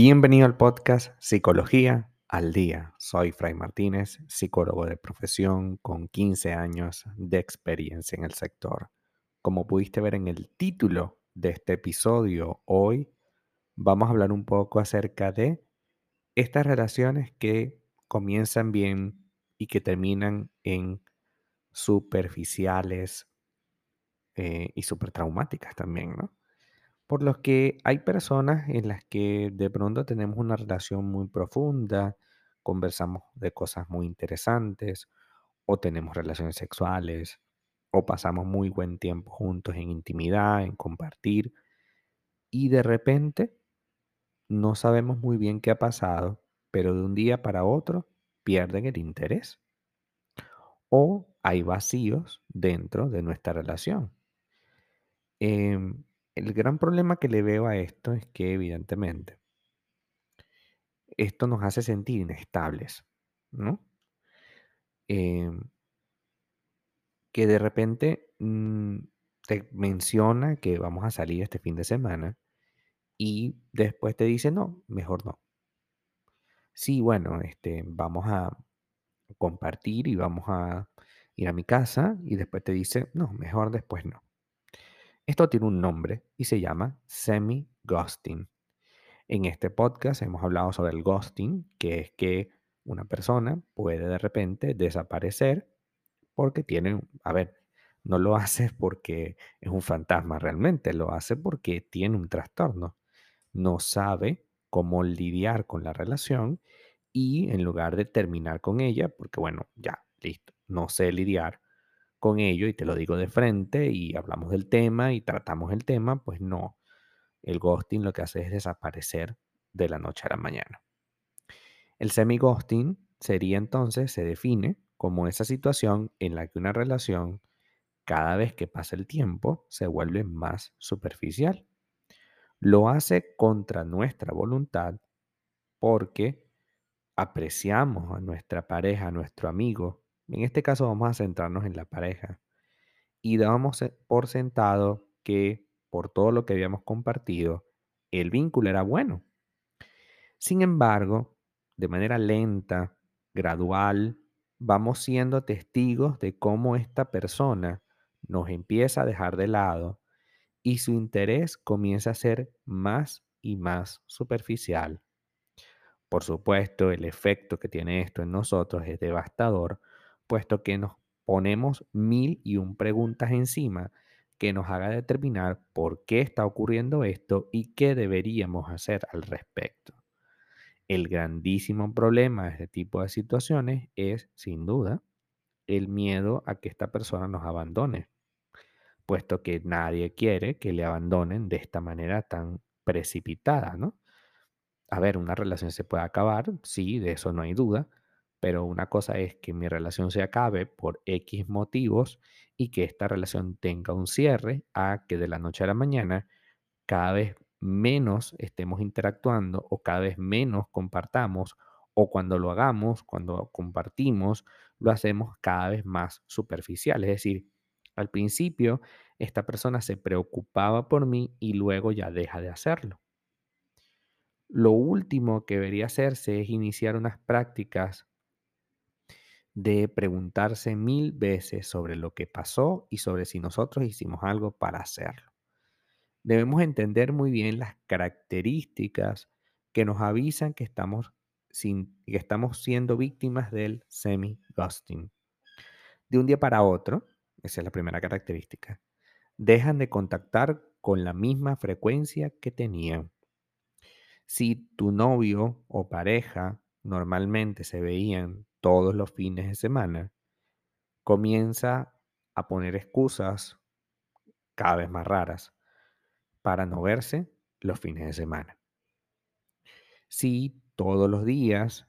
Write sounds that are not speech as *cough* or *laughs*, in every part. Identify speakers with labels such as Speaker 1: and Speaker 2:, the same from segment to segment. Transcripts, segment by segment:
Speaker 1: Bienvenido al podcast Psicología al Día. Soy Fray Martínez, psicólogo de profesión con 15 años de experiencia en el sector. Como pudiste ver en el título de este episodio, hoy vamos a hablar un poco acerca de estas relaciones que comienzan bien y que terminan en superficiales eh, y super traumáticas también, ¿no? Por los que hay personas en las que de pronto tenemos una relación muy profunda, conversamos de cosas muy interesantes, o tenemos relaciones sexuales, o pasamos muy buen tiempo juntos en intimidad, en compartir, y de repente no sabemos muy bien qué ha pasado, pero de un día para otro pierden el interés. O hay vacíos dentro de nuestra relación. Em, el gran problema que le veo a esto es que evidentemente esto nos hace sentir inestables, ¿no? Em, que de repente mm, te menciona que vamos a salir este fin de semana y después te dice, no, mejor no. Sí, bueno, este, vamos a compartir y vamos a ir a mi casa y después te dice, no, mejor después no. Esto tiene un nombre y se llama semi-ghosting. En este podcast hemos hablado sobre el ghosting, que es que una persona puede de repente desaparecer porque tiene, a ver, no lo *laughs* hace porque es un fantasma realmente, lo hace porque tiene un trastorno. No sabe cómo lidiar con la relación y en lugar de terminar con ella, porque bueno, ya, listo, no sé lidiar, con ello y te lo digo de frente y hablamos del tema y tratamos el tema, pues no. El ghosting lo que hace es desaparecer de la noche a la mañana. El semi-ghosting sería entonces, se define como esa situación en la que una relación, cada vez que pasa el tiempo, se vuelve más superficial. Lo hace contra nuestra voluntad porque apreciamos a nuestra pareja, a nuestro amigo, en este caso vamos a centrarnos en la pareja y damos por sentado que por todo lo que habíamos compartido, el vínculo era bueno. Sin embargo, de manera lenta, gradual, vamos siendo testigos de cómo esta persona nos empieza a dejar de lado y su interés comienza a ser más y más superficial. Por supuesto, el efecto que tiene esto en nosotros es devastador puesto que nos ponemos mil y un preguntas encima que nos haga determinar por qué está ocurriendo esto y qué deberíamos hacer al respecto. El grandísimo problema de este tipo de situaciones es, sin duda, el miedo a que esta persona nos abandone, puesto que nadie quiere que le abandonen de esta manera tan precipitada, ¿no? A ver, una relación se puede acabar, sí, de eso no hay duda, pero una cosa es que mi relación se acabe por X motivos y que esta relación tenga un cierre a que de la noche a la mañana cada vez menos estemos interactuando o cada vez menos compartamos o cuando lo hagamos, cuando compartimos, lo hacemos cada vez más superficial. Es decir, al principio esta persona se preocupaba por mí y luego ya deja de hacerlo. Lo último que debería hacerse es iniciar unas prácticas de preguntarse mil veces sobre lo que pasó y sobre si nosotros hicimos algo para hacerlo. Debemos entender muy bien las características que nos avisan que estamos, sin, que estamos siendo víctimas del semi-ghosting. De un día para otro, esa es la primera característica, dejan de contactar con la misma frecuencia que tenían. Si tu novio o pareja normalmente se veían todos los fines de semana, comienza a poner excusas cada vez más raras para no verse los fines de semana. Si todos los días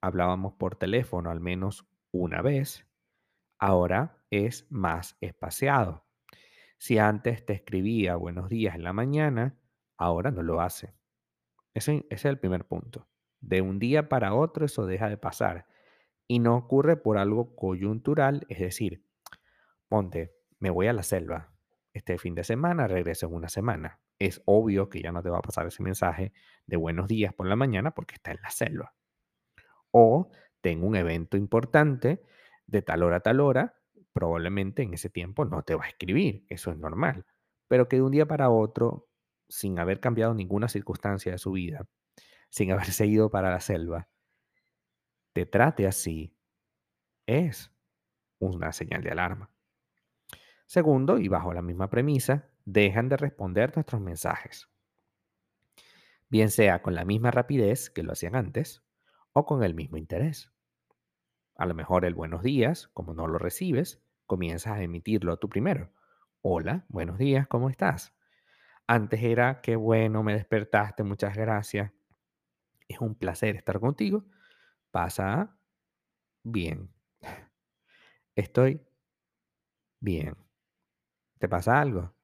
Speaker 1: hablábamos por teléfono al menos una vez, ahora es más espaciado. Si antes te escribía buenos días en la mañana, ahora no lo hace. Ese, ese es el primer punto. De un día para otro eso deja de pasar y no ocurre por algo coyuntural, es decir, ponte, me voy a la selva, este fin de semana regreso en una semana. es obvio que ya no te va a pasar ese mensaje de buenos días por la mañana porque está en la selva. O tengo un evento importante de tal hora a tal hora, probablemente en ese tiempo no te va a escribir, eso es normal. Pero que de un día para otro, sin haber cambiado ninguna circunstancia de su vida, sin haberse *laughs* ido para la selva, te trate así, es una señal de alarma. Segundo, y bajo la misma premisa, dejan de responder nuestros mensajes. Bien sea con la misma rapidez que lo hacían antes o con el mismo interés. A lo mejor el buenos días, como no lo recibes, comienzas a emitirlo tú primero. Hola, buenos días, ¿cómo estás? Antes era, qué bueno, me despertaste, muchas gracias. Es un placer estar contigo. Pasa bien. Estoy bien. ¿Te pasa algo?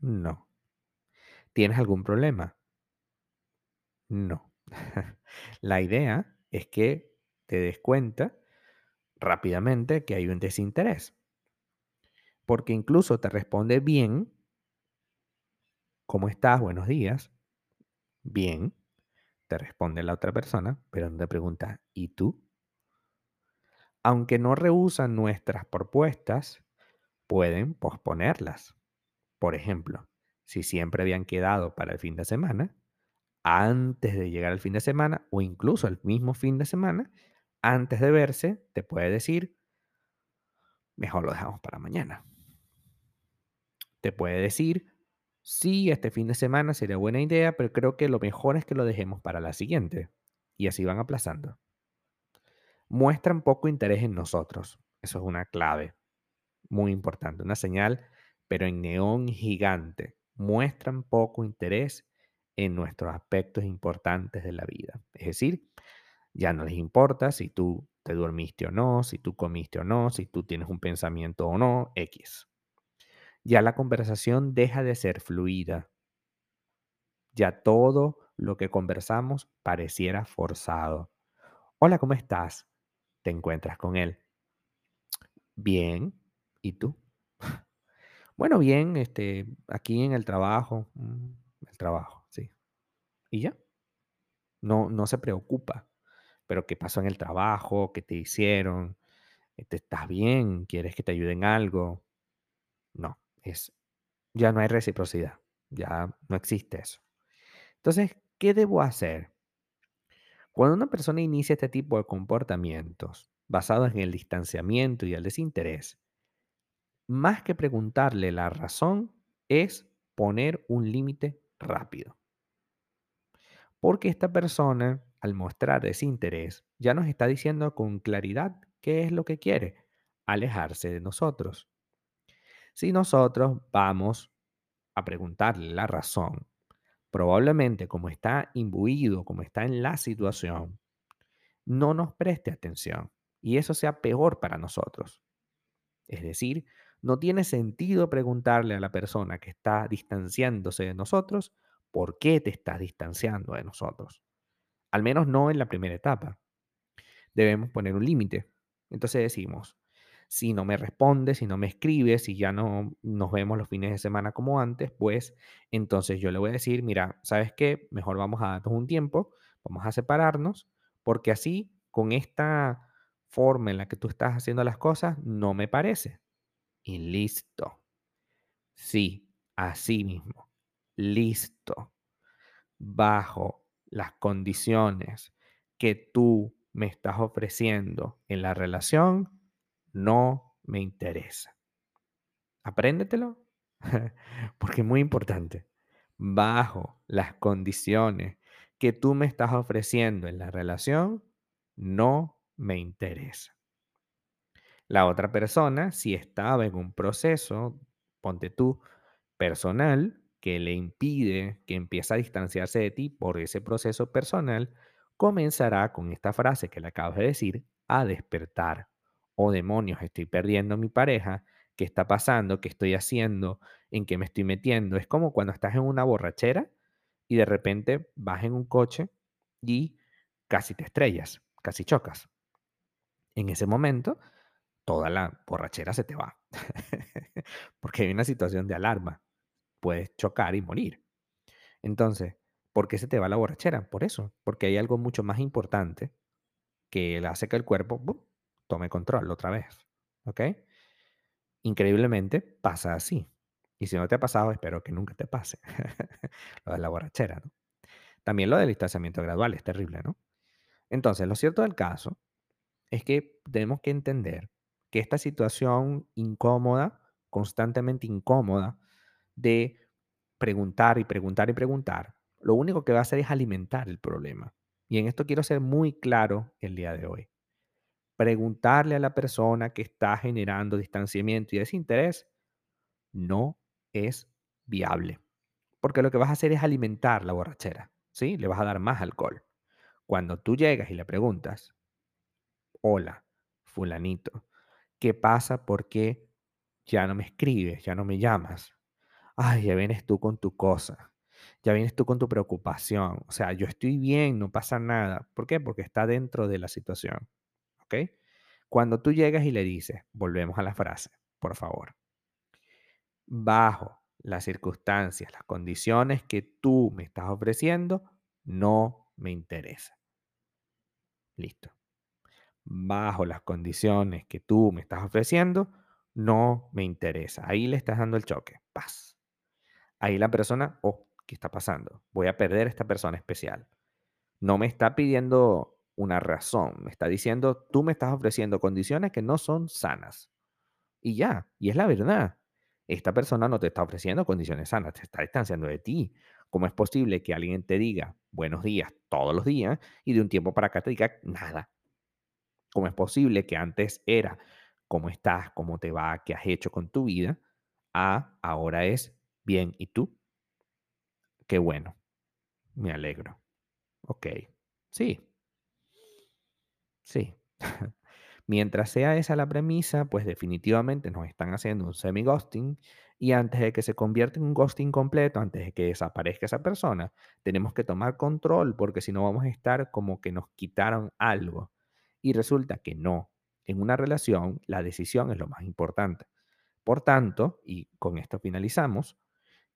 Speaker 1: No. ¿Tienes algún problema? No. *laughs* La idea es que te des cuenta rápidamente que hay un desinterés. Porque incluso te responde bien, ¿cómo estás? Buenos días. Bien, te responde la otra persona, pero no te pregunta, ¿y tú? Aunque no rehusan nuestras propuestas, pueden posponerlas. Por ejemplo, si siempre habían quedado para el fin de semana, antes de llegar al fin de semana o incluso el mismo fin de semana, antes de verse, te puede decir, mejor lo dejamos para mañana. Te puede decir, sí, este fin de semana sería buena idea, pero creo que lo mejor es que lo dejemos para la siguiente. Y así van aplazando. Muestran poco interés en nosotros. Eso es una clave muy importante, una señal, pero en neón gigante. Muestran poco interés en nuestros aspectos importantes de la vida. Es decir, ya no les importa si tú te dormiste o no, si tú comiste o no, si tú tienes un pensamiento o no, X. Ya la conversación deja de ser fluida. Ya todo lo que conversamos pareciera forzado. Hola, ¿cómo estás? Te encuentras con él. Bien. ¿Y tú? *laughs* Bueno, bien, este, aquí en el trabajo, mm, el trabajo, sí. ¿Y ya? No, no se preocupa. Pero ¿qué pasó en el trabajo? ¿Qué te hicieron? ¿Te estás bien? ¿Quieres que te ayuden en algo? No, es, ya no hay reciprocidad. Ya no existe eso. Entonces, ¿qué debo hacer? Cuando una persona inicia este tipo de comportamientos basados en el distanciamiento y el desinterés, más que preguntarle la razón, es poner un límite rápido. Porque esta persona, al mostrar ese interés, ya nos está diciendo con claridad qué es lo que quiere, alejarse de nosotros. Si nosotros vamos a preguntarle la razón, probablemente como está imbuido, como está en la situación, no nos preste atención y eso sea peor para nosotros. Es decir, no tiene sentido preguntarle a la persona que está distanciándose de nosotros por qué te estás distanciando de nosotros. Al menos no en la primera etapa. Debemos poner un límite. Entonces decimos, si no me responde, si no me escribe, si ya no nos vemos los fines de semana como antes, pues entonces yo le voy a decir, mira, ¿sabes qué? Mejor vamos a darnos un tiempo, vamos a separarnos, porque así, con esta forma en la que tú estás haciendo las cosas, no me parece y listo. Sí, así mismo. Listo. Bajo las condiciones que tú me estás ofreciendo en la relación, no me interesa. Apréndetelo, *laughs* porque es muy importante. Bajo las condiciones que tú me estás ofreciendo en la relación, no me interesa. La otra persona, si estaba en un proceso, ponte tú, personal, que le impide, que empieza a distanciarse de ti por ese proceso personal, comenzará con esta frase que le acabas de decir, a despertar. Oh demonios, estoy perdiendo a mi pareja, ¿qué está pasando? ¿Qué estoy haciendo? ¿En qué me estoy metiendo? Es como cuando estás en una borrachera y de repente vas en un coche y casi te estrellas, casi chocas. En ese momento toda la borrachera se te va. *laughs* Porque hay una situación de alarma. Puedes chocar y morir. Entonces, ¿por qué se te va la borrachera? Por eso, porque hay algo mucho más importante que hace que el cuerpo. Tome control otra vez. ¿Ok? Increíblemente pasa así. Y si no te ha pasado, espero que nunca te pase. *laughs* lo de la borrachera, ¿no? También lo del distanciamiento gradual es terrible, ¿no? Entonces, lo cierto del caso es que tenemos que entender que esta situación incómoda, constantemente incómoda, de preguntar y preguntar y preguntar, lo único que va a hacer es alimentar el problema. Y en esto quiero ser muy claro el día de hoy. Preguntarle a la persona que está generando distanciamiento y desinterés no es viable. Porque lo que vas a hacer es alimentar la borrachera, ¿sí? Le vas a dar más alcohol. Cuando tú llegas y le preguntas, hola, fulanito, ¿qué pasa? ¿Por qué ya no me escribes? ¿Ya no me llamas? Ay, ya vienes tú con tu cosa. Ya vienes tú con tu preocupación. O sea, yo estoy bien, no pasa nada. ¿Por qué? Porque está dentro de la situación. Cuando tú llegas y le dices, volvemos a la frase, por favor. Bajo las circunstancias, las condiciones que tú me estás ofreciendo, no me interesa. Listo. Bajo las condiciones que tú me estás ofreciendo, no me interesa. Ahí le estás dando el choque. Paz. Ahí la persona, oh, ¿qué está pasando? Voy a perder a esta persona especial. No me está pidiendo una razón, me está diciendo, tú me estás ofreciendo condiciones que no son sanas. Y ya, y es la verdad. Esta persona no te está ofreciendo condiciones sanas, te está distanciando de ti. ¿Cómo es posible que alguien te diga buenos días todos los días y de un tiempo para acá te diga nada? ¿Cómo es posible que antes era cómo estás, cómo te va, qué has hecho con tu vida, a ahora es bien, ¿y tú? Qué bueno, me alegro. Ok, sí, sí. *laughs* Mientras sea esa la premisa, pues definitivamente nos están haciendo un semi-ghosting y antes de que se convierta en un ghosting completo, antes de que desaparezca esa persona, tenemos que tomar control porque si no vamos a estar como que nos quitaron algo. Y resulta que no. En una relación, la decisión es lo más importante. Por tanto, y con esto finalizamos,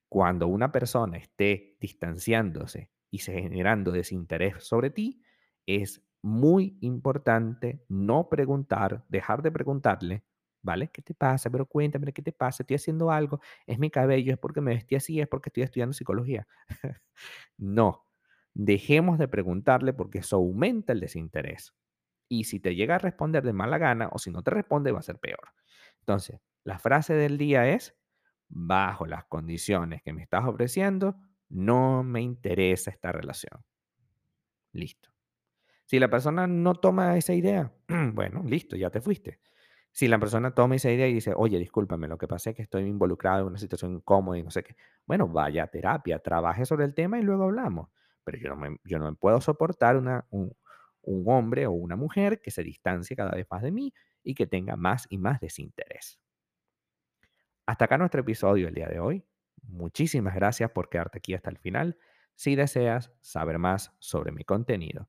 Speaker 1: cuando una persona esté distanciándose y generando desinterés sobre ti, es muy importante no preguntar, dejar de preguntarle, ¿vale? ¿Qué te pasa? Pero cuéntame, ¿qué te pasa? Estoy haciendo algo, es mi cabello, es porque me vestí así, es porque estoy estudiando psicología. *laughs* no, dejemos de preguntarle porque eso aumenta el desinterés. Y si te llega a responder de mala gana o si no te responde, va a ser peor. Entonces, la frase del día es, bajo las condiciones que me estás ofreciendo, no me interesa esta relación. Listo. Si la persona no toma esa idea, *clears throat* bueno, listo, ya te fuiste. Si la persona toma esa idea y dice, oye, discúlpame, lo que pasa es que estoy involucrado en una situación incómoda y no sé qué, bueno, vaya a terapia, trabaje sobre el tema y luego hablamos. Pero yo no me, yo no puedo soportar una, un, un hombre o una mujer que se distancie cada vez más de mí y que tenga más y más desinterés. Hasta acá nuestro episodio el día de hoy. Muchísimas gracias por quedarte aquí hasta el final. Si deseas saber más sobre mi contenido,